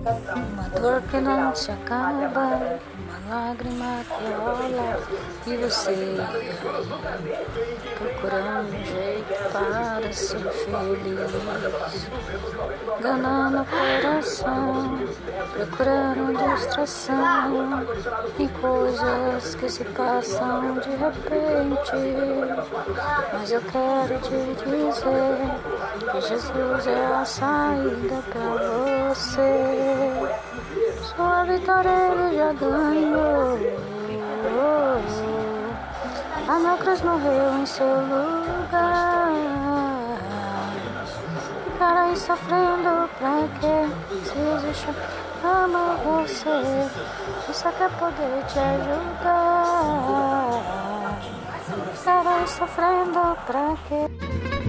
Uma dor que não se acaba, uma lágrima que rola e você procurando um jeito para ser feliz. Ganando o coração, procurando distração em coisas que se passam de repente. Mas eu quero te dizer que Jesus é a saída para você. Sua vitória ele já ganhou. A na cruz morreu em seu lugar. Aí sofrendo pra quê? Se existe ama você, só quer poder te ajudar. Aí sofrendo pra quê?